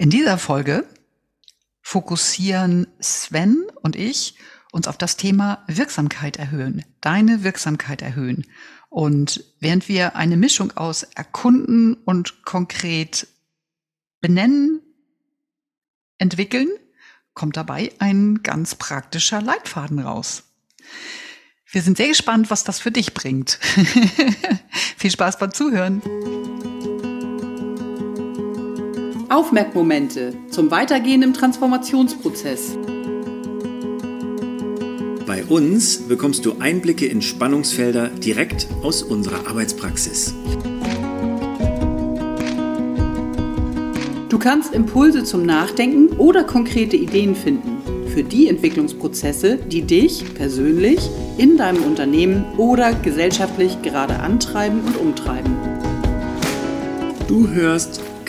In dieser Folge fokussieren Sven und ich uns auf das Thema Wirksamkeit erhöhen, deine Wirksamkeit erhöhen. Und während wir eine Mischung aus erkunden und konkret benennen, entwickeln, kommt dabei ein ganz praktischer Leitfaden raus. Wir sind sehr gespannt, was das für dich bringt. Viel Spaß beim Zuhören. Aufmerkmomente zum Weitergehen im Transformationsprozess. Bei uns bekommst du Einblicke in Spannungsfelder direkt aus unserer Arbeitspraxis. Du kannst Impulse zum Nachdenken oder konkrete Ideen finden für die Entwicklungsprozesse, die dich persönlich in deinem Unternehmen oder gesellschaftlich gerade antreiben und umtreiben. Du hörst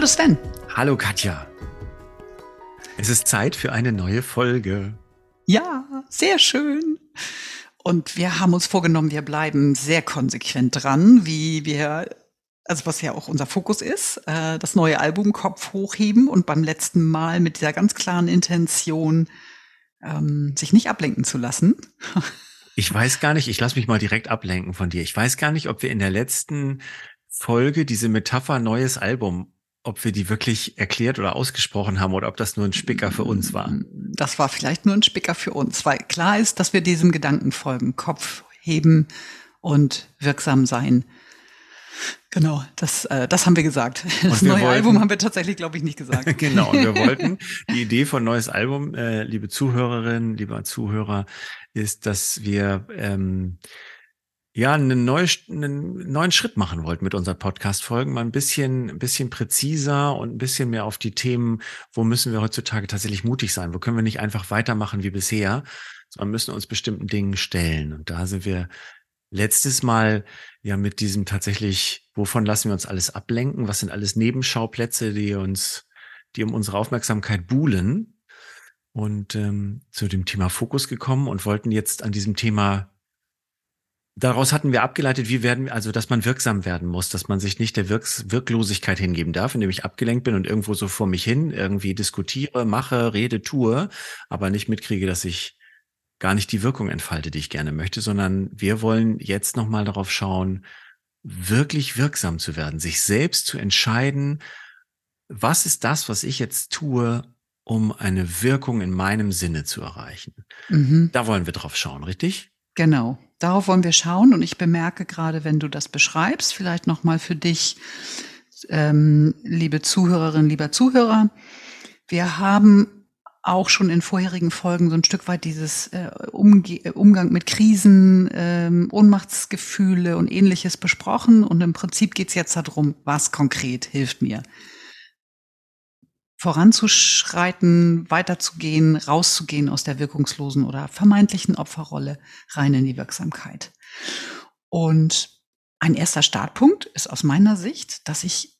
Hallo Sven. Hallo Katja. Es ist Zeit für eine neue Folge. Ja, sehr schön. Und wir haben uns vorgenommen, wir bleiben sehr konsequent dran, wie wir, also was ja auch unser Fokus ist, äh, das neue Album Kopf hochheben und beim letzten Mal mit dieser ganz klaren Intention, ähm, sich nicht ablenken zu lassen. Ich weiß gar nicht, ich lasse mich mal direkt ablenken von dir. Ich weiß gar nicht, ob wir in der letzten Folge diese Metapher neues Album ob wir die wirklich erklärt oder ausgesprochen haben oder ob das nur ein Spicker für uns war. Das war vielleicht nur ein Spicker für uns, weil klar ist, dass wir diesem Gedanken folgen. Kopf heben und wirksam sein. Genau, das, äh, das haben wir gesagt. Das neue wollten, Album haben wir tatsächlich, glaube ich, nicht gesagt. genau, und wir wollten, die Idee von neues Album, äh, liebe Zuhörerinnen, lieber Zuhörer, ist, dass wir ähm, ja, einen, neu, einen neuen Schritt machen wollten mit unseren Podcast-Folgen, mal ein bisschen, ein bisschen präziser und ein bisschen mehr auf die Themen, wo müssen wir heutzutage tatsächlich mutig sein? Wo können wir nicht einfach weitermachen wie bisher, sondern müssen uns bestimmten Dingen stellen. Und da sind wir letztes Mal ja mit diesem tatsächlich, wovon lassen wir uns alles ablenken? Was sind alles Nebenschauplätze, die uns, die um unsere Aufmerksamkeit buhlen? Und ähm, zu dem Thema Fokus gekommen und wollten jetzt an diesem Thema Daraus hatten wir abgeleitet, wie werden wir, also dass man wirksam werden muss, dass man sich nicht der Wirks Wirklosigkeit hingeben darf, indem ich abgelenkt bin und irgendwo so vor mich hin irgendwie diskutiere, mache, rede, tue, aber nicht mitkriege, dass ich gar nicht die Wirkung entfalte, die ich gerne möchte, sondern wir wollen jetzt nochmal darauf schauen, wirklich wirksam zu werden, sich selbst zu entscheiden, was ist das, was ich jetzt tue, um eine Wirkung in meinem Sinne zu erreichen. Mhm. Da wollen wir drauf schauen, richtig? Genau. Darauf wollen wir schauen und ich bemerke gerade, wenn du das beschreibst, vielleicht nochmal für dich, ähm, liebe Zuhörerinnen, lieber Zuhörer, wir haben auch schon in vorherigen Folgen so ein Stück weit dieses äh, Umge Umgang mit Krisen, ähm, Ohnmachtsgefühle und ähnliches besprochen. Und im Prinzip geht es jetzt darum, was konkret hilft mir voranzuschreiten, weiterzugehen, rauszugehen aus der wirkungslosen oder vermeintlichen Opferrolle rein in die Wirksamkeit. Und ein erster Startpunkt ist aus meiner Sicht, dass ich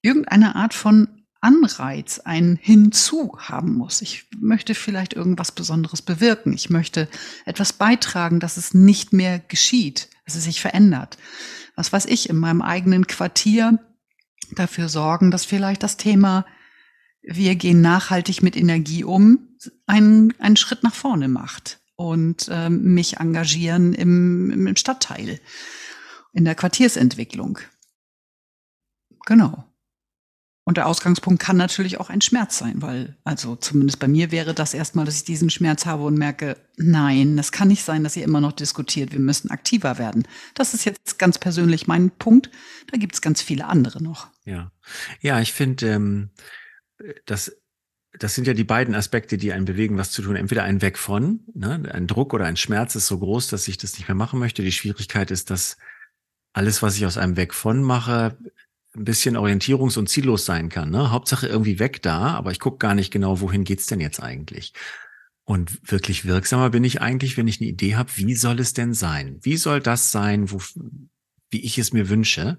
irgendeine Art von Anreiz, ein Hinzu haben muss. Ich möchte vielleicht irgendwas Besonderes bewirken. Ich möchte etwas beitragen, dass es nicht mehr geschieht, dass es sich verändert. Was weiß ich, in meinem eigenen Quartier dafür sorgen, dass vielleicht das Thema wir gehen nachhaltig mit Energie um, einen, einen Schritt nach vorne macht und ähm, mich engagieren im, im Stadtteil, in der Quartiersentwicklung. Genau. Und der Ausgangspunkt kann natürlich auch ein Schmerz sein, weil, also zumindest bei mir wäre das erstmal, dass ich diesen Schmerz habe und merke, nein, das kann nicht sein, dass ihr immer noch diskutiert, wir müssen aktiver werden. Das ist jetzt ganz persönlich mein Punkt. Da gibt es ganz viele andere noch. Ja, ja, ich finde, ähm, das, das sind ja die beiden Aspekte, die einen bewegen, was zu tun. Entweder ein Weg von, ne? ein Druck oder ein Schmerz ist so groß, dass ich das nicht mehr machen möchte. Die Schwierigkeit ist, das alles, was ich aus einem Weg von mache, ein bisschen orientierungs- und ziellos sein kann. Ne? Hauptsache irgendwie weg da, aber ich gucke gar nicht genau, wohin geht's denn jetzt eigentlich. Und wirklich wirksamer bin ich eigentlich, wenn ich eine Idee habe, wie soll es denn sein? Wie soll das sein, wo, wie ich es mir wünsche?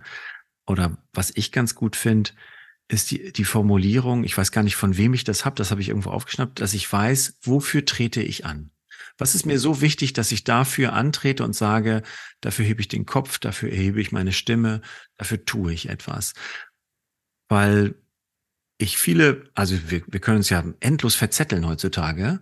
Oder was ich ganz gut finde, ist die, die Formulierung, ich weiß gar nicht, von wem ich das habe, das habe ich irgendwo aufgeschnappt, dass ich weiß, wofür trete ich an. Was ist mir so wichtig, dass ich dafür antrete und sage, dafür hebe ich den Kopf, dafür erhebe ich meine Stimme, dafür tue ich etwas. Weil ich viele, also wir, wir können uns ja endlos verzetteln heutzutage,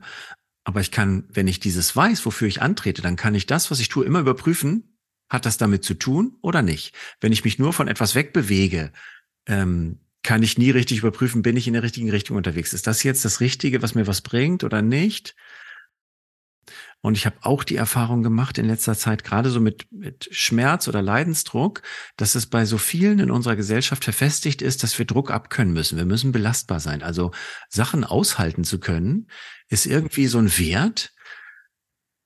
aber ich kann, wenn ich dieses weiß, wofür ich antrete, dann kann ich das, was ich tue, immer überprüfen, hat das damit zu tun oder nicht? Wenn ich mich nur von etwas wegbewege, ähm, kann ich nie richtig überprüfen, bin ich in der richtigen Richtung unterwegs. Ist das jetzt das Richtige, was mir was bringt oder nicht? Und ich habe auch die Erfahrung gemacht in letzter Zeit, gerade so mit, mit Schmerz oder Leidensdruck, dass es bei so vielen in unserer Gesellschaft verfestigt ist, dass wir Druck abkönnen müssen. Wir müssen belastbar sein. Also Sachen aushalten zu können, ist irgendwie so ein Wert.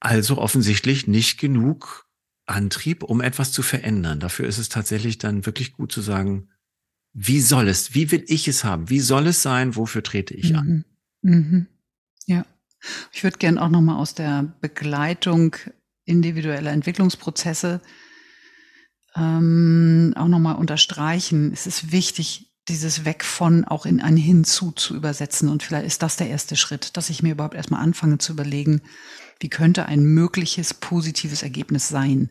Also offensichtlich nicht genug Antrieb, um etwas zu verändern. Dafür ist es tatsächlich dann wirklich gut zu sagen, wie soll es, wie will ich es haben, wie soll es sein, wofür trete ich an? Mhm. Mhm. Ja. Ich würde gern auch nochmal aus der Begleitung individueller Entwicklungsprozesse ähm, auch nochmal unterstreichen. Es ist wichtig, dieses Weg von auch in ein Hinzu zu übersetzen. Und vielleicht ist das der erste Schritt, dass ich mir überhaupt erstmal anfange zu überlegen, wie könnte ein mögliches positives Ergebnis sein.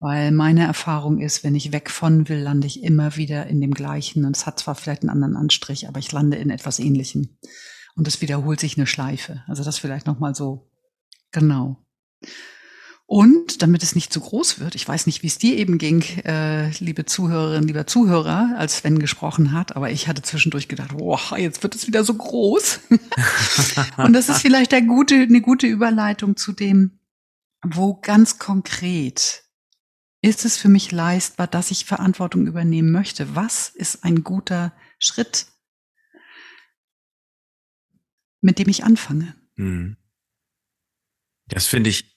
Weil meine Erfahrung ist, wenn ich weg von will, lande ich immer wieder in dem gleichen. Und es hat zwar vielleicht einen anderen Anstrich, aber ich lande in etwas Ähnlichem und es wiederholt sich eine Schleife. Also das vielleicht nochmal so. Genau. Und damit es nicht zu groß wird, ich weiß nicht, wie es dir eben ging, äh, liebe Zuhörerin, lieber Zuhörer, als Sven gesprochen hat, aber ich hatte zwischendurch gedacht, boah, jetzt wird es wieder so groß. und das ist vielleicht eine gute, eine gute Überleitung zu dem, wo ganz konkret ist es für mich leistbar, dass ich Verantwortung übernehmen möchte. Was ist ein guter Schritt? mit dem ich anfange. Hm. Das finde ich,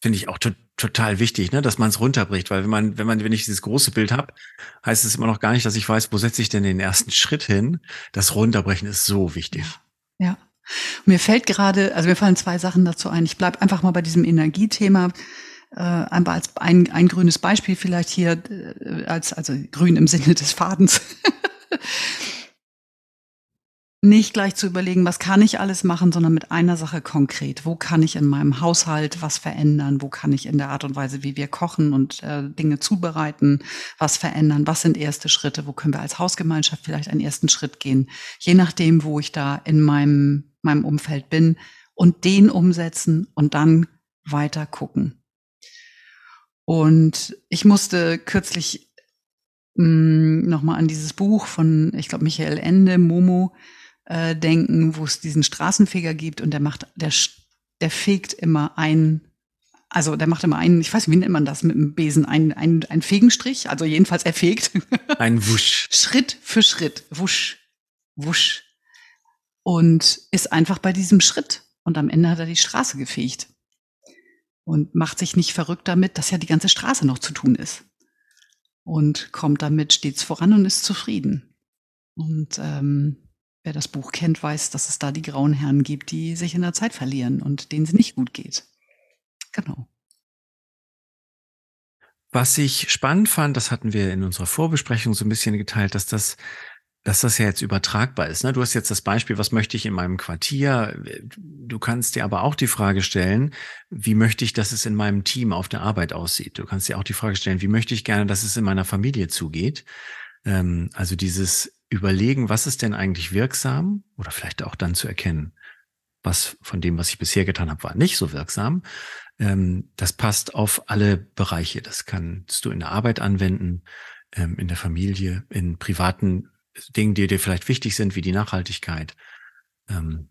finde ich auch to total wichtig, ne, dass man es runterbricht, weil wenn man, wenn man, wenn ich dieses große Bild habe, heißt es immer noch gar nicht, dass ich weiß, wo setze ich denn den ersten Schritt hin. Das Runterbrechen ist so wichtig. Ja. Mir fällt gerade, also mir fallen zwei Sachen dazu ein. Ich bleibe einfach mal bei diesem Energiethema. Äh, als ein, ein grünes Beispiel vielleicht hier, äh, als, also grün im Sinne des Fadens. nicht gleich zu überlegen, was kann ich alles machen, sondern mit einer Sache konkret. Wo kann ich in meinem Haushalt was verändern? Wo kann ich in der Art und Weise, wie wir kochen und äh, Dinge zubereiten, was verändern? Was sind erste Schritte? Wo können wir als Hausgemeinschaft vielleicht einen ersten Schritt gehen? Je nachdem, wo ich da in meinem, meinem Umfeld bin und den umsetzen und dann weiter gucken. Und ich musste kürzlich mm, nochmal an dieses Buch von, ich glaube, Michael Ende, Momo, äh, denken, wo es diesen Straßenfeger gibt und der macht, der, der fegt immer ein, also der macht immer einen, ich weiß nicht, wie nennt man das mit dem Besen, ein, ein, ein Fegenstrich, also jedenfalls er fegt. Ein Wusch. Schritt für Schritt, wusch, wusch. Und ist einfach bei diesem Schritt. Und am Ende hat er die Straße gefegt. Und macht sich nicht verrückt damit, dass ja die ganze Straße noch zu tun ist. Und kommt damit stets voran und ist zufrieden. Und ähm, wer das Buch kennt, weiß, dass es da die grauen Herren gibt, die sich in der Zeit verlieren und denen es nicht gut geht. Genau. Was ich spannend fand, das hatten wir in unserer Vorbesprechung so ein bisschen geteilt, dass das, dass das ja jetzt übertragbar ist. Ne? Du hast jetzt das Beispiel, was möchte ich in meinem Quartier? Du kannst dir aber auch die Frage stellen, wie möchte ich, dass es in meinem Team auf der Arbeit aussieht? Du kannst dir auch die Frage stellen, wie möchte ich gerne, dass es in meiner Familie zugeht? Ähm, also dieses überlegen, was ist denn eigentlich wirksam oder vielleicht auch dann zu erkennen, was von dem, was ich bisher getan habe, war nicht so wirksam. Ähm, das passt auf alle Bereiche. Das kannst du in der Arbeit anwenden, ähm, in der Familie, in privaten Dingen, die dir vielleicht wichtig sind, wie die Nachhaltigkeit. Ähm,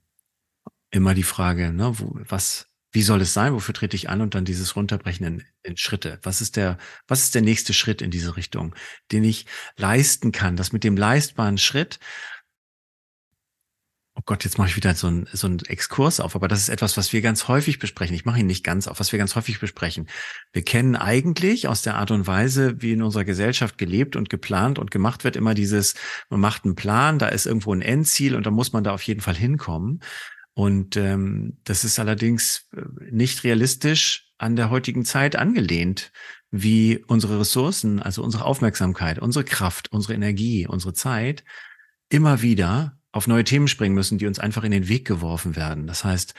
immer die Frage, ne, wo, was, wie soll es sein? Wofür trete ich an? Und dann dieses Runterbrechen in, in, Schritte. Was ist der, was ist der nächste Schritt in diese Richtung, den ich leisten kann? Das mit dem leistbaren Schritt. Oh Gott, jetzt mache ich wieder so einen so einen Exkurs auf, aber das ist etwas, was wir ganz häufig besprechen. Ich mache ihn nicht ganz auf, was wir ganz häufig besprechen. Wir kennen eigentlich aus der Art und Weise, wie in unserer Gesellschaft gelebt und geplant und gemacht wird, immer dieses, man macht einen Plan, da ist irgendwo ein Endziel und da muss man da auf jeden Fall hinkommen. Und ähm, das ist allerdings äh, nicht realistisch an der heutigen Zeit angelehnt, wie unsere Ressourcen, also unsere Aufmerksamkeit, unsere Kraft, unsere Energie, unsere Zeit immer wieder auf neue Themen springen müssen, die uns einfach in den Weg geworfen werden. Das heißt,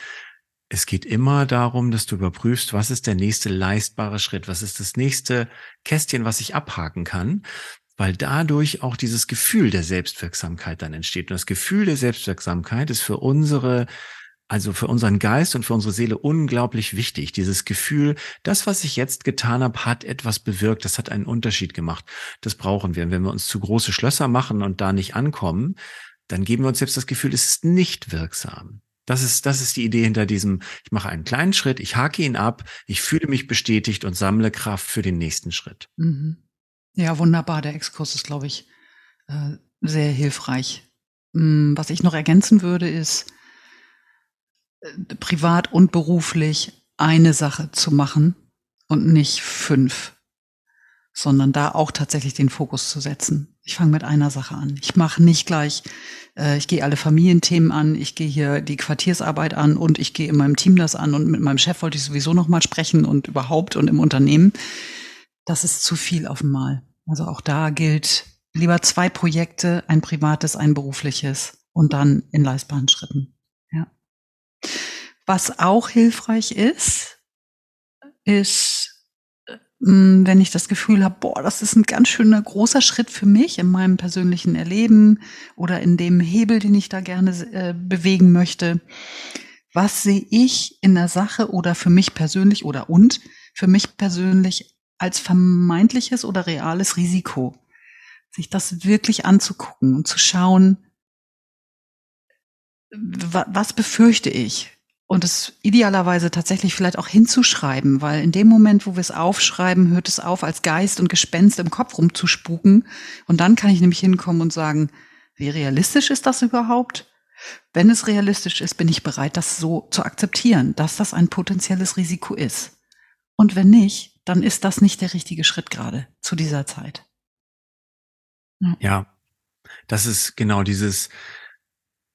es geht immer darum, dass du überprüfst, was ist der nächste leistbare Schritt, was ist das nächste Kästchen, was ich abhaken kann, weil dadurch auch dieses Gefühl der Selbstwirksamkeit dann entsteht. Und das Gefühl der Selbstwirksamkeit ist für unsere also für unseren Geist und für unsere Seele unglaublich wichtig. Dieses Gefühl, das, was ich jetzt getan habe, hat etwas bewirkt, das hat einen Unterschied gemacht. Das brauchen wir. Und wenn wir uns zu große Schlösser machen und da nicht ankommen, dann geben wir uns selbst das Gefühl, es ist nicht wirksam. Das ist, das ist die Idee hinter diesem, ich mache einen kleinen Schritt, ich hake ihn ab, ich fühle mich bestätigt und sammle Kraft für den nächsten Schritt. Mhm. Ja, wunderbar. Der Exkurs ist, glaube ich, äh, sehr hilfreich. Mm, was ich noch ergänzen würde, ist, äh, privat und beruflich eine Sache zu machen und nicht fünf, sondern da auch tatsächlich den Fokus zu setzen. Ich fange mit einer Sache an. Ich mache nicht gleich, äh, ich gehe alle Familienthemen an, ich gehe hier die Quartiersarbeit an und ich gehe in meinem Team das an und mit meinem Chef wollte ich sowieso noch mal sprechen und überhaupt und im Unternehmen. Das ist zu viel auf einmal. Also auch da gilt lieber zwei Projekte, ein privates, ein berufliches und dann in leistbaren Schritten. Ja. Was auch hilfreich ist, ist, wenn ich das Gefühl habe, boah, das ist ein ganz schöner großer Schritt für mich in meinem persönlichen Erleben oder in dem Hebel, den ich da gerne äh, bewegen möchte. Was sehe ich in der Sache oder für mich persönlich oder und für mich persönlich als vermeintliches oder reales Risiko? Sich das wirklich anzugucken und zu schauen, was befürchte ich? Und es idealerweise tatsächlich vielleicht auch hinzuschreiben, weil in dem Moment, wo wir es aufschreiben, hört es auf, als Geist und Gespenst im Kopf rumzuspuken. Und dann kann ich nämlich hinkommen und sagen, wie realistisch ist das überhaupt? Wenn es realistisch ist, bin ich bereit, das so zu akzeptieren, dass das ein potenzielles Risiko ist. Und wenn nicht, dann ist das nicht der richtige Schritt gerade zu dieser Zeit. Ja, das ist genau dieses,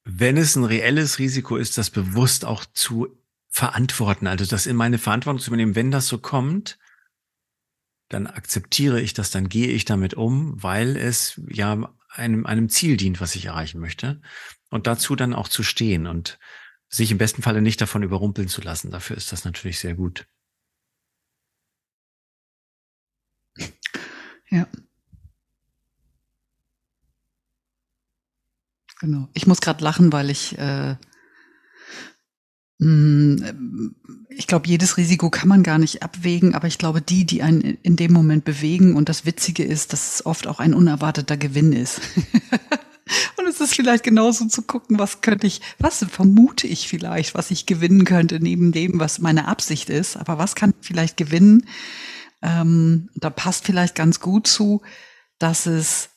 wenn es ein reelles Risiko ist, das bewusst auch zu verantworten, also das in meine Verantwortung zu übernehmen, wenn das so kommt, dann akzeptiere ich das, dann gehe ich damit um, weil es ja einem, einem Ziel dient, was ich erreichen möchte. Und dazu dann auch zu stehen und sich im besten Falle nicht davon überrumpeln zu lassen. Dafür ist das natürlich sehr gut. Ja. Genau. Ich muss gerade lachen, weil ich äh, mm, ich glaube, jedes Risiko kann man gar nicht abwägen, aber ich glaube, die, die einen in dem Moment bewegen und das Witzige ist, dass es oft auch ein unerwarteter Gewinn ist. und es ist vielleicht genauso zu gucken, was könnte ich, was vermute ich vielleicht, was ich gewinnen könnte neben dem, was meine Absicht ist, aber was kann ich vielleicht gewinnen? Ähm, da passt vielleicht ganz gut zu, dass es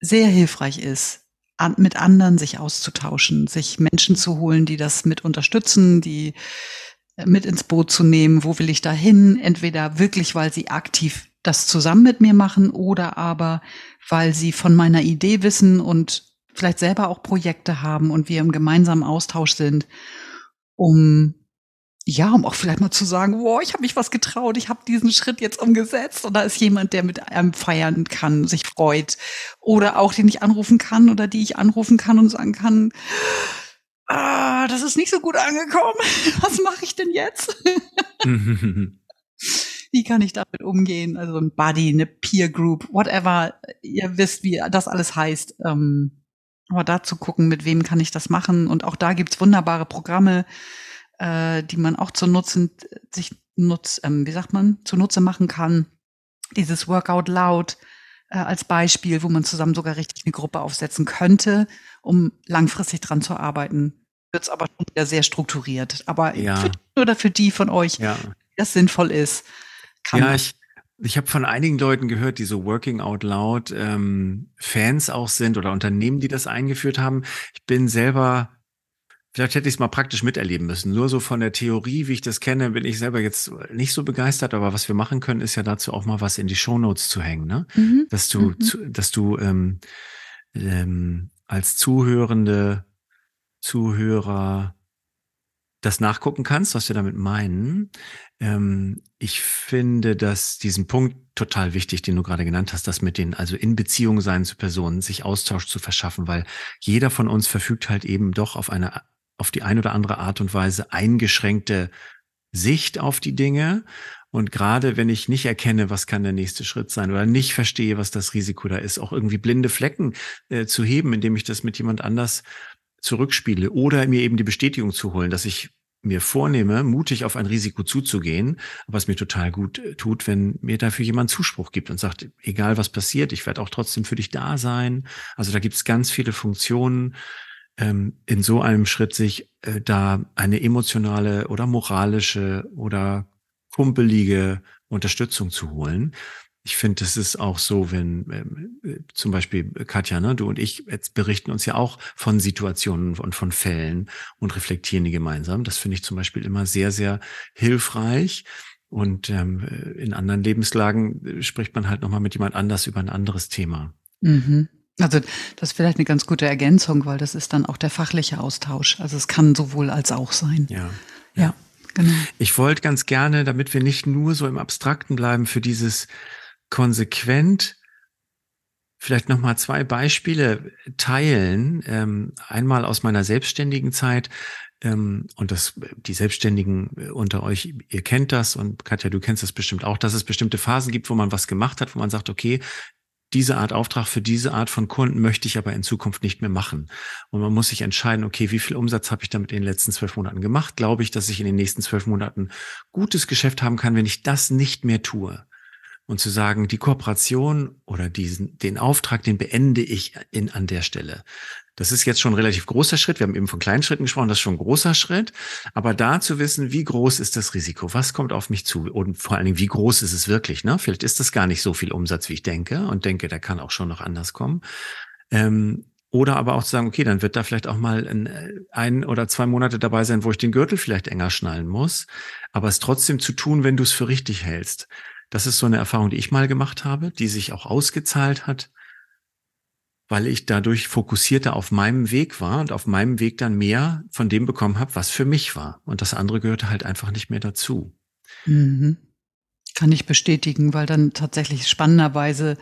sehr hilfreich ist, an, mit anderen sich auszutauschen, sich Menschen zu holen, die das mit unterstützen, die äh, mit ins Boot zu nehmen, wo will ich da hin? Entweder wirklich, weil sie aktiv das zusammen mit mir machen oder aber, weil sie von meiner Idee wissen und vielleicht selber auch Projekte haben und wir im gemeinsamen Austausch sind, um ja, um auch vielleicht mal zu sagen, wow, ich habe mich was getraut, ich habe diesen Schritt jetzt umgesetzt und da ist jemand, der mit einem feiern kann, sich freut oder auch den ich anrufen kann oder die ich anrufen kann und sagen kann, ah, das ist nicht so gut angekommen. Was mache ich denn jetzt? wie kann ich damit umgehen? Also ein Buddy, eine Peer Group, whatever. Ihr wisst, wie das alles heißt. Ähm, aber da zu gucken, mit wem kann ich das machen? Und auch da gibt's wunderbare Programme äh, die man auch zu nutzen, sich nutz, ähm, wie sagt man, zunutze machen kann. Dieses Workout Loud äh, als Beispiel, wo man zusammen sogar richtig eine Gruppe aufsetzen könnte, um langfristig dran zu arbeiten. Wird es aber schon wieder sehr strukturiert. Aber ja. für, oder für die von euch, ja. das sinnvoll ist, kann ja, ich, ich habe von einigen Leuten gehört, die so Working Out Loud ähm, Fans auch sind oder Unternehmen, die das eingeführt haben. Ich bin selber Vielleicht hätte ich es mal praktisch miterleben müssen. Nur so von der Theorie, wie ich das kenne, bin ich selber jetzt nicht so begeistert. Aber was wir machen können, ist ja dazu auch mal was in die Shownotes zu hängen, ne? Mhm. Dass du, mhm. zu, dass du ähm, ähm, als Zuhörende, Zuhörer das nachgucken kannst, was wir damit meinen. Ähm, ich finde, dass diesen Punkt total wichtig, den du gerade genannt hast, das mit den, also in Beziehung sein zu Personen, sich Austausch zu verschaffen, weil jeder von uns verfügt halt eben doch auf eine, auf die eine oder andere Art und Weise eingeschränkte Sicht auf die Dinge. Und gerade wenn ich nicht erkenne, was kann der nächste Schritt sein oder nicht verstehe, was das Risiko da ist, auch irgendwie blinde Flecken äh, zu heben, indem ich das mit jemand anders zurückspiele oder mir eben die Bestätigung zu holen, dass ich mir vornehme, mutig auf ein Risiko zuzugehen, was mir total gut äh, tut, wenn mir dafür jemand Zuspruch gibt und sagt, egal was passiert, ich werde auch trotzdem für dich da sein. Also da gibt es ganz viele Funktionen, ähm, in so einem Schritt sich äh, da eine emotionale oder moralische oder kumpelige Unterstützung zu holen. Ich finde, es ist auch so, wenn ähm, äh, zum Beispiel Katja, ne, du und ich jetzt berichten uns ja auch von Situationen und von Fällen und reflektieren die gemeinsam. Das finde ich zum Beispiel immer sehr, sehr hilfreich. Und ähm, in anderen Lebenslagen äh, spricht man halt nochmal mit jemand anders über ein anderes Thema. Mhm. Also das ist vielleicht eine ganz gute Ergänzung, weil das ist dann auch der fachliche Austausch. Also es kann sowohl als auch sein. Ja. Ja, ja genau. Ich wollte ganz gerne, damit wir nicht nur so im Abstrakten bleiben, für dieses konsequent vielleicht noch mal zwei Beispiele teilen. Ähm, einmal aus meiner selbstständigen Zeit ähm, und das die Selbstständigen unter euch, ihr kennt das und Katja, du kennst das bestimmt auch, dass es bestimmte Phasen gibt, wo man was gemacht hat, wo man sagt, okay, diese Art Auftrag für diese Art von Kunden möchte ich aber in Zukunft nicht mehr machen. Und man muss sich entscheiden, okay, wie viel Umsatz habe ich damit in den letzten zwölf Monaten gemacht? Glaube ich, dass ich in den nächsten zwölf Monaten gutes Geschäft haben kann, wenn ich das nicht mehr tue? Und zu sagen, die Kooperation oder diesen, den Auftrag, den beende ich in, an der Stelle. Das ist jetzt schon ein relativ großer Schritt. Wir haben eben von kleinen Schritten gesprochen, das ist schon ein großer Schritt. Aber da zu wissen, wie groß ist das Risiko? Was kommt auf mich zu? Und vor allen Dingen, wie groß ist es wirklich? Ne? Vielleicht ist das gar nicht so viel Umsatz, wie ich denke und denke, der kann auch schon noch anders kommen. Ähm, oder aber auch zu sagen, okay, dann wird da vielleicht auch mal ein, ein oder zwei Monate dabei sein, wo ich den Gürtel vielleicht enger schnallen muss. Aber es trotzdem zu tun, wenn du es für richtig hältst. Das ist so eine Erfahrung, die ich mal gemacht habe, die sich auch ausgezahlt hat, weil ich dadurch fokussierter auf meinem Weg war und auf meinem Weg dann mehr von dem bekommen habe, was für mich war. Und das andere gehörte halt einfach nicht mehr dazu. Mhm. Kann ich bestätigen, weil dann tatsächlich spannenderweise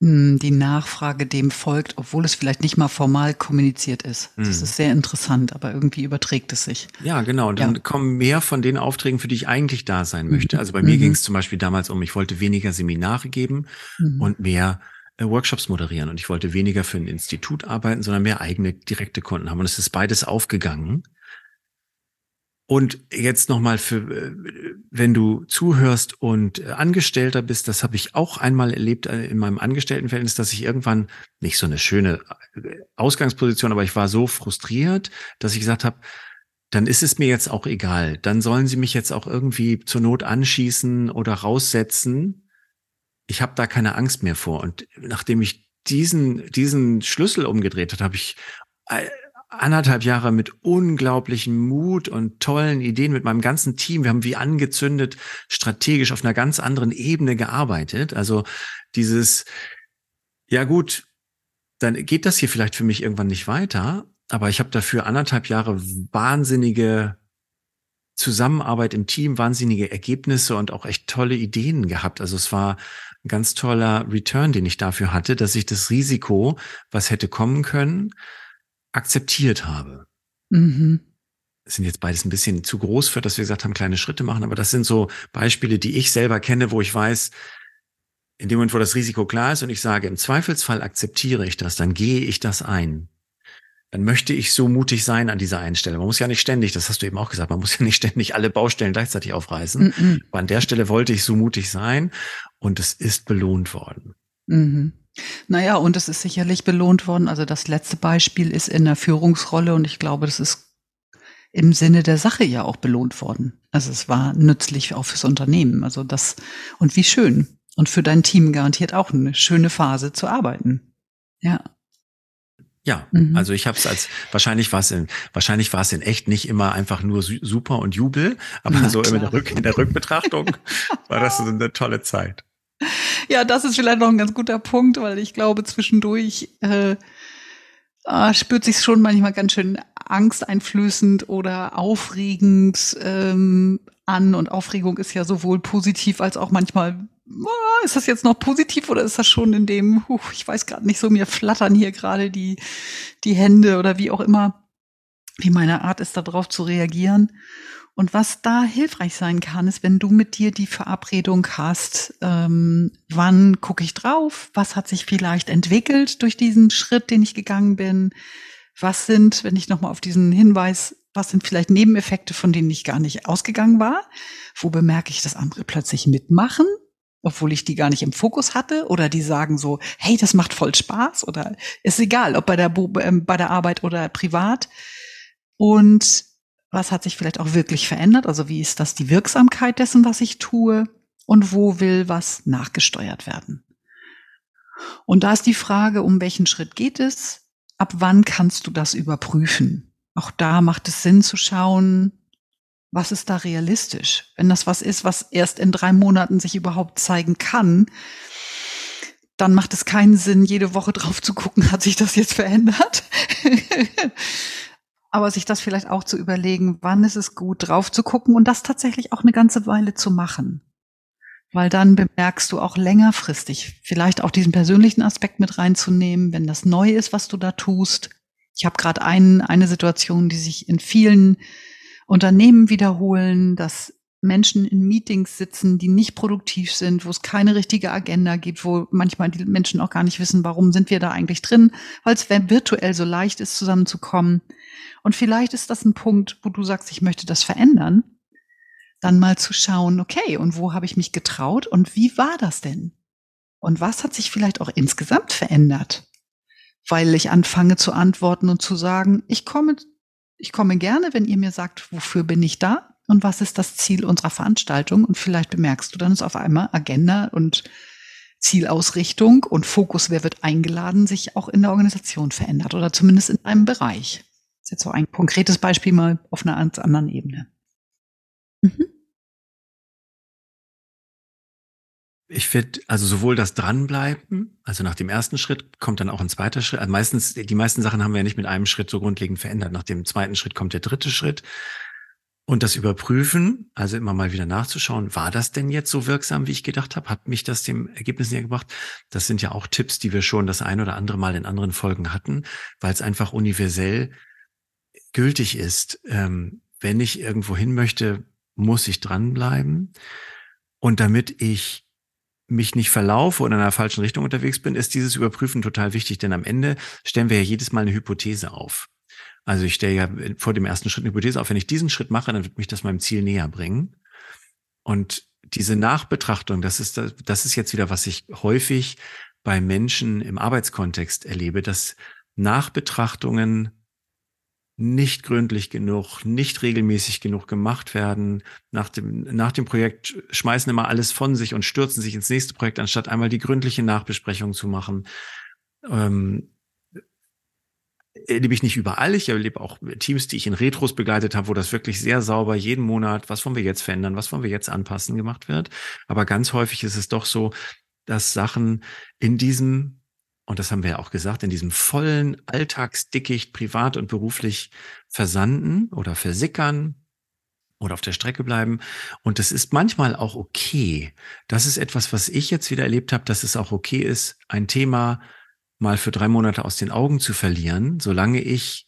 die Nachfrage dem folgt, obwohl es vielleicht nicht mal formal kommuniziert ist. Das mhm. ist sehr interessant, aber irgendwie überträgt es sich. Ja, genau. Dann ja. kommen mehr von den Aufträgen, für die ich eigentlich da sein möchte. Mhm. Also bei mir mhm. ging es zum Beispiel damals um, ich wollte weniger Seminare geben mhm. und mehr äh, Workshops moderieren. Und ich wollte weniger für ein Institut arbeiten, sondern mehr eigene direkte Kunden haben. Und es ist beides aufgegangen. Und jetzt nochmal für, äh, wenn du zuhörst und äh, Angestellter bist, das habe ich auch einmal erlebt äh, in meinem Angestelltenverhältnis, dass ich irgendwann nicht so eine schöne Ausgangsposition, aber ich war so frustriert, dass ich gesagt habe, dann ist es mir jetzt auch egal. Dann sollen sie mich jetzt auch irgendwie zur Not anschießen oder raussetzen. Ich habe da keine Angst mehr vor. Und nachdem ich diesen, diesen Schlüssel umgedreht hat, habe ich anderthalb Jahre mit unglaublichem Mut und tollen Ideen mit meinem ganzen Team. Wir haben wie angezündet strategisch auf einer ganz anderen Ebene gearbeitet. Also dieses, ja gut, dann geht das hier vielleicht für mich irgendwann nicht weiter. Aber ich habe dafür anderthalb Jahre wahnsinnige Zusammenarbeit im Team, wahnsinnige Ergebnisse und auch echt tolle Ideen gehabt. Also es war ein ganz toller Return, den ich dafür hatte, dass ich das Risiko, was hätte kommen können, akzeptiert habe. Mhm. Das sind jetzt beides ein bisschen zu groß für, dass wir gesagt haben, kleine Schritte machen, aber das sind so Beispiele, die ich selber kenne, wo ich weiß, in dem Moment, wo das Risiko klar ist und ich sage, im Zweifelsfall akzeptiere ich das, dann gehe ich das ein. Dann möchte ich so mutig sein an dieser einen Stelle. Man muss ja nicht ständig, das hast du eben auch gesagt, man muss ja nicht ständig alle Baustellen gleichzeitig aufreißen. Mhm. Aber an der Stelle wollte ich so mutig sein und es ist belohnt worden. Mhm. Naja, und es ist sicherlich belohnt worden. Also das letzte Beispiel ist in der Führungsrolle und ich glaube, das ist im Sinne der Sache ja auch belohnt worden. Also es war nützlich auch fürs Unternehmen. Also das, und wie schön. Und für dein Team garantiert auch eine schöne Phase zu arbeiten. Ja. Ja, mhm. also ich habe es als wahrscheinlich war es in wahrscheinlich war es in echt nicht immer einfach nur super und Jubel, aber Na, so in der, Rück, in der Rückbetrachtung war das eine tolle Zeit. Ja, das ist vielleicht noch ein ganz guter Punkt, weil ich glaube zwischendurch äh, äh, spürt sich schon manchmal ganz schön angsteinflößend oder aufregend ähm, an und Aufregung ist ja sowohl positiv als auch manchmal Ah, ist das jetzt noch positiv oder ist das schon in dem, uh, ich weiß gerade nicht so, mir flattern hier gerade die, die Hände oder wie auch immer, wie meine Art ist, darauf zu reagieren. Und was da hilfreich sein kann, ist, wenn du mit dir die Verabredung hast, ähm, wann gucke ich drauf, was hat sich vielleicht entwickelt durch diesen Schritt, den ich gegangen bin, was sind, wenn ich nochmal auf diesen Hinweis, was sind vielleicht Nebeneffekte, von denen ich gar nicht ausgegangen war, wo bemerke ich, dass andere plötzlich mitmachen obwohl ich die gar nicht im Fokus hatte, oder die sagen so, hey, das macht voll Spaß, oder ist egal, ob bei der, ähm, bei der Arbeit oder privat. Und was hat sich vielleicht auch wirklich verändert? Also wie ist das die Wirksamkeit dessen, was ich tue? Und wo will was nachgesteuert werden? Und da ist die Frage, um welchen Schritt geht es? Ab wann kannst du das überprüfen? Auch da macht es Sinn zu schauen, was ist da realistisch? Wenn das was ist, was erst in drei Monaten sich überhaupt zeigen kann, dann macht es keinen Sinn, jede Woche drauf zu gucken, hat sich das jetzt verändert? Aber sich das vielleicht auch zu überlegen, wann ist es gut, drauf zu gucken und das tatsächlich auch eine ganze Weile zu machen. Weil dann bemerkst du auch längerfristig, vielleicht auch diesen persönlichen Aspekt mit reinzunehmen, wenn das neu ist, was du da tust. Ich habe gerade ein, eine Situation, die sich in vielen Unternehmen wiederholen, dass Menschen in Meetings sitzen, die nicht produktiv sind, wo es keine richtige Agenda gibt, wo manchmal die Menschen auch gar nicht wissen, warum sind wir da eigentlich drin, weil es virtuell so leicht ist, zusammenzukommen. Und vielleicht ist das ein Punkt, wo du sagst, ich möchte das verändern, dann mal zu schauen, okay, und wo habe ich mich getraut und wie war das denn? Und was hat sich vielleicht auch insgesamt verändert? Weil ich anfange zu antworten und zu sagen, ich komme ich komme gerne, wenn ihr mir sagt, wofür bin ich da und was ist das Ziel unserer Veranstaltung. Und vielleicht bemerkst du dann, dass auf einmal Agenda und Zielausrichtung und Fokus, wer wird eingeladen, sich auch in der Organisation verändert oder zumindest in einem Bereich. Das ist jetzt so ein konkretes Beispiel mal auf einer ganz anderen Ebene. Mhm. Ich finde, also sowohl das Dranbleiben, also nach dem ersten Schritt kommt dann auch ein zweiter Schritt. Also meistens, die meisten Sachen haben wir ja nicht mit einem Schritt so grundlegend verändert. Nach dem zweiten Schritt kommt der dritte Schritt. Und das Überprüfen, also immer mal wieder nachzuschauen, war das denn jetzt so wirksam, wie ich gedacht habe? Hat mich das dem Ergebnis näher gebracht? Das sind ja auch Tipps, die wir schon das ein oder andere Mal in anderen Folgen hatten, weil es einfach universell gültig ist. Ähm, wenn ich irgendwo hin möchte, muss ich dranbleiben. Und damit ich mich nicht verlaufe oder in einer falschen Richtung unterwegs bin, ist dieses Überprüfen total wichtig, denn am Ende stellen wir ja jedes Mal eine Hypothese auf. Also ich stelle ja vor dem ersten Schritt eine Hypothese auf. Wenn ich diesen Schritt mache, dann wird mich das meinem Ziel näher bringen. Und diese Nachbetrachtung, das ist, das ist jetzt wieder, was ich häufig bei Menschen im Arbeitskontext erlebe, dass Nachbetrachtungen nicht gründlich genug, nicht regelmäßig genug gemacht werden. Nach dem, nach dem Projekt schmeißen immer alles von sich und stürzen sich ins nächste Projekt, anstatt einmal die gründliche Nachbesprechung zu machen. Ähm, erlebe ich nicht überall. Ich erlebe auch Teams, die ich in Retros begleitet habe, wo das wirklich sehr sauber jeden Monat, was wollen wir jetzt verändern, was wollen wir jetzt anpassen, gemacht wird. Aber ganz häufig ist es doch so, dass Sachen in diesem und das haben wir ja auch gesagt, in diesem vollen Alltagsdickicht privat und beruflich versanden oder versickern oder auf der Strecke bleiben. Und das ist manchmal auch okay. Das ist etwas, was ich jetzt wieder erlebt habe, dass es auch okay ist, ein Thema mal für drei Monate aus den Augen zu verlieren, solange ich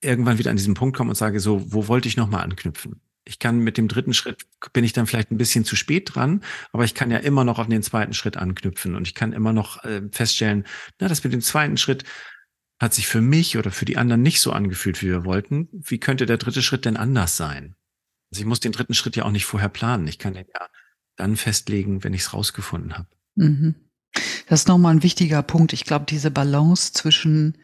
irgendwann wieder an diesen Punkt komme und sage, so, wo wollte ich nochmal anknüpfen? Ich kann mit dem dritten Schritt, bin ich dann vielleicht ein bisschen zu spät dran, aber ich kann ja immer noch auf den zweiten Schritt anknüpfen und ich kann immer noch äh, feststellen, na, das mit dem zweiten Schritt hat sich für mich oder für die anderen nicht so angefühlt, wie wir wollten. Wie könnte der dritte Schritt denn anders sein? Also ich muss den dritten Schritt ja auch nicht vorher planen. Ich kann den ja dann festlegen, wenn ich es rausgefunden habe. Mhm. Das ist nochmal ein wichtiger Punkt. Ich glaube, diese Balance zwischen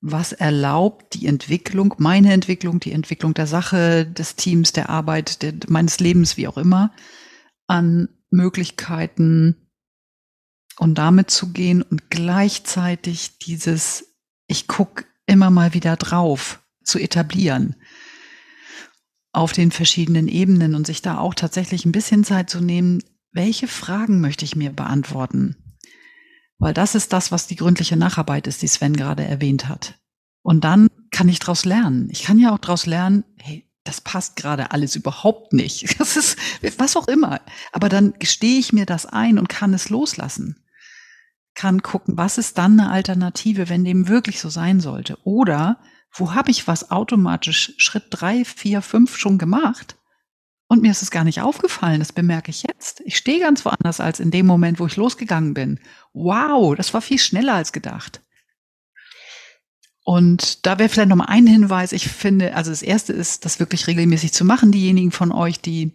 was erlaubt die Entwicklung, meine Entwicklung, die Entwicklung der Sache, des Teams, der Arbeit, der, meines Lebens, wie auch immer, an Möglichkeiten und damit zu gehen und gleichzeitig dieses ich gucke immer mal wieder drauf, zu etablieren auf den verschiedenen Ebenen und sich da auch tatsächlich ein bisschen Zeit zu nehmen, welche Fragen möchte ich mir beantworten? Weil das ist das, was die gründliche Nacharbeit ist, die Sven gerade erwähnt hat. Und dann kann ich daraus lernen. Ich kann ja auch daraus lernen, hey, das passt gerade alles überhaupt nicht. Das ist was auch immer. Aber dann gestehe ich mir das ein und kann es loslassen. Kann gucken, was ist dann eine Alternative, wenn dem wirklich so sein sollte. Oder wo habe ich was automatisch Schritt drei, vier, fünf schon gemacht? Und mir ist es gar nicht aufgefallen, das bemerke ich jetzt. Ich stehe ganz woanders als in dem Moment, wo ich losgegangen bin. Wow, das war viel schneller als gedacht. Und da wäre vielleicht noch mal ein Hinweis. Ich finde, also das erste ist, das wirklich regelmäßig zu machen. Diejenigen von euch, die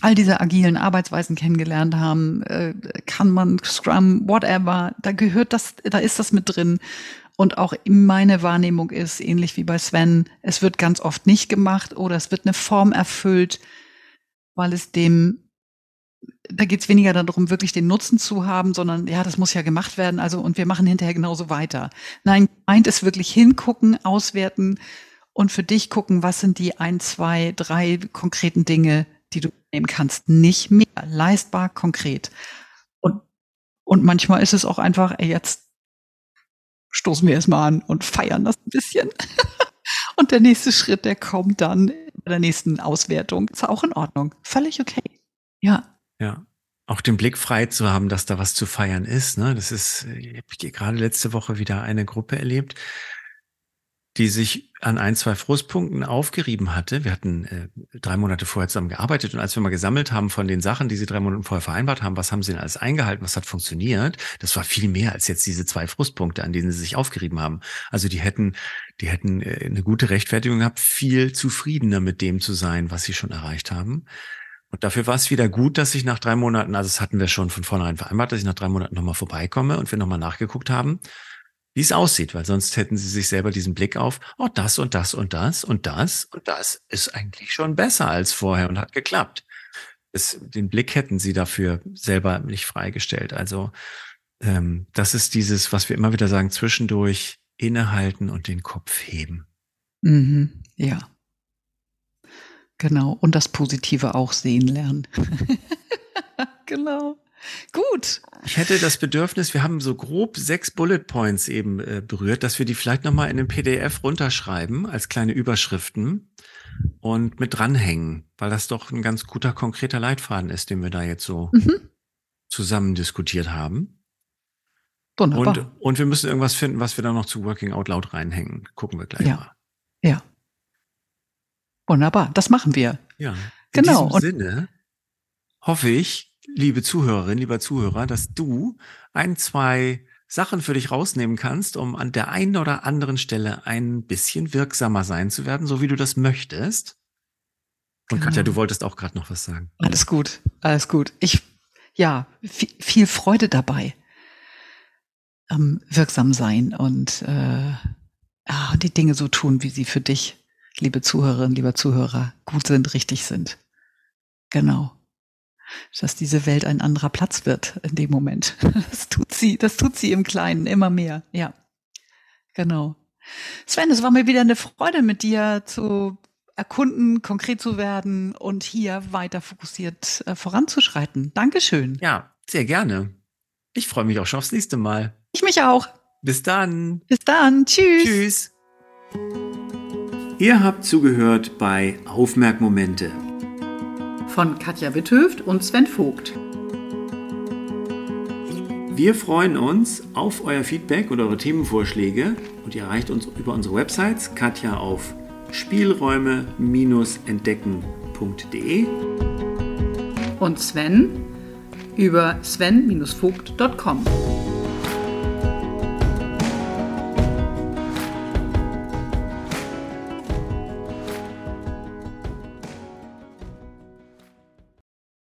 all diese agilen Arbeitsweisen kennengelernt haben, äh, kann man Scrum, whatever, da gehört das, da ist das mit drin. Und auch meine Wahrnehmung ist, ähnlich wie bei Sven, es wird ganz oft nicht gemacht oder es wird eine Form erfüllt, weil es dem da geht es weniger darum, wirklich den Nutzen zu haben, sondern ja, das muss ja gemacht werden. Also und wir machen hinterher genauso weiter. Nein, meint es wirklich hingucken, auswerten und für dich gucken, was sind die ein, zwei, drei konkreten Dinge, die du nehmen kannst. Nicht mehr, leistbar, konkret. Und, und manchmal ist es auch einfach, ey, jetzt stoßen wir erstmal an und feiern das ein bisschen. und der nächste Schritt, der kommt dann bei der nächsten Auswertung. Ist auch in Ordnung. Völlig okay. Ja. Ja. Auch den Blick frei zu haben, dass da was zu feiern ist. Ne? Das ist, ich habe gerade letzte Woche wieder eine Gruppe erlebt, die sich an ein, zwei Frustpunkten aufgerieben hatte. Wir hatten äh, drei Monate vorher zusammen gearbeitet und als wir mal gesammelt haben von den Sachen, die sie drei Monate vorher vereinbart haben, was haben sie denn alles eingehalten, was hat funktioniert, das war viel mehr als jetzt diese zwei Frustpunkte, an denen sie sich aufgerieben haben. Also die hätten, die hätten äh, eine gute Rechtfertigung gehabt, viel zufriedener mit dem zu sein, was sie schon erreicht haben. Und dafür war es wieder gut, dass ich nach drei Monaten, also das hatten wir schon von vornherein vereinbart, dass ich nach drei Monaten nochmal vorbeikomme und wir nochmal nachgeguckt haben, wie es aussieht, weil sonst hätten sie sich selber diesen Blick auf, oh, das und das und das und das und das ist eigentlich schon besser als vorher und hat geklappt. Es, den Blick hätten sie dafür selber nicht freigestellt. Also ähm, das ist dieses, was wir immer wieder sagen, zwischendurch innehalten und den Kopf heben. Mhm, ja. Genau. Und das Positive auch sehen lernen. genau. Gut. Ich hätte das Bedürfnis, wir haben so grob sechs Bullet Points eben äh, berührt, dass wir die vielleicht nochmal in einem PDF runterschreiben als kleine Überschriften und mit dranhängen, weil das doch ein ganz guter, konkreter Leitfaden ist, den wir da jetzt so mhm. zusammen diskutiert haben. Wunderbar. Und, und wir müssen irgendwas finden, was wir dann noch zu Working Out Loud reinhängen. Gucken wir gleich ja. mal. Ja. Wunderbar, das machen wir. Ja. In genau. diesem Sinne hoffe ich, liebe Zuhörerin, lieber Zuhörer, dass du ein, zwei Sachen für dich rausnehmen kannst, um an der einen oder anderen Stelle ein bisschen wirksamer sein zu werden, so wie du das möchtest. Und genau. Katja, du wolltest auch gerade noch was sagen. Alles gut, alles gut. Ich, ja, viel Freude dabei. Ähm, wirksam sein und äh, ja, die Dinge so tun, wie sie für dich liebe Zuhörerinnen, lieber Zuhörer, gut sind, richtig sind. Genau. Dass diese Welt ein anderer Platz wird in dem Moment. Das tut sie, das tut sie im Kleinen immer mehr. Ja. Genau. Sven, es war mir wieder eine Freude, mit dir zu erkunden, konkret zu werden und hier weiter fokussiert äh, voranzuschreiten. Dankeschön. Ja, sehr gerne. Ich freue mich auch schon aufs nächste Mal. Ich mich auch. Bis dann. Bis dann. Tschüss. Tschüss. Ihr habt zugehört bei Aufmerkmomente von Katja Witthöft und Sven Vogt. Wir freuen uns auf euer Feedback und eure Themenvorschläge und ihr erreicht uns über unsere Websites Katja auf spielräume-entdecken.de und Sven über sven-vogt.com.